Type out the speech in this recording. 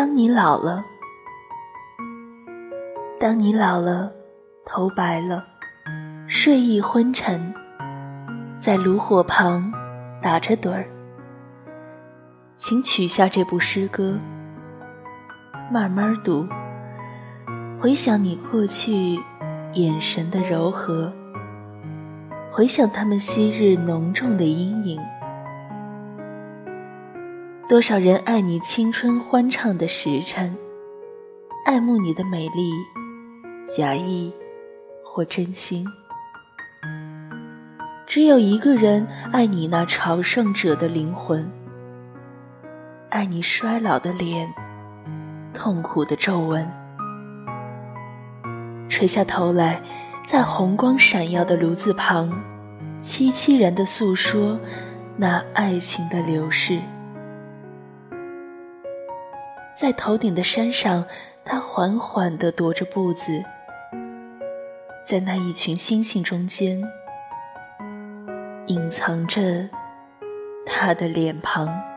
当你老了，当你老了，头白了，睡意昏沉，在炉火旁打着盹儿，请取下这部诗歌，慢慢读，回想你过去眼神的柔和，回想他们昔日浓重的阴影。多少人爱你青春欢畅的时辰，爱慕你的美丽，假意或真心。只有一个人爱你那朝圣者的灵魂，爱你衰老的脸，痛苦的皱纹。垂下头来，在红光闪耀的炉子旁，凄凄然地诉说那爱情的流逝。在头顶的山上，他缓缓地踱着步子，在那一群星星中间，隐藏着他的脸庞。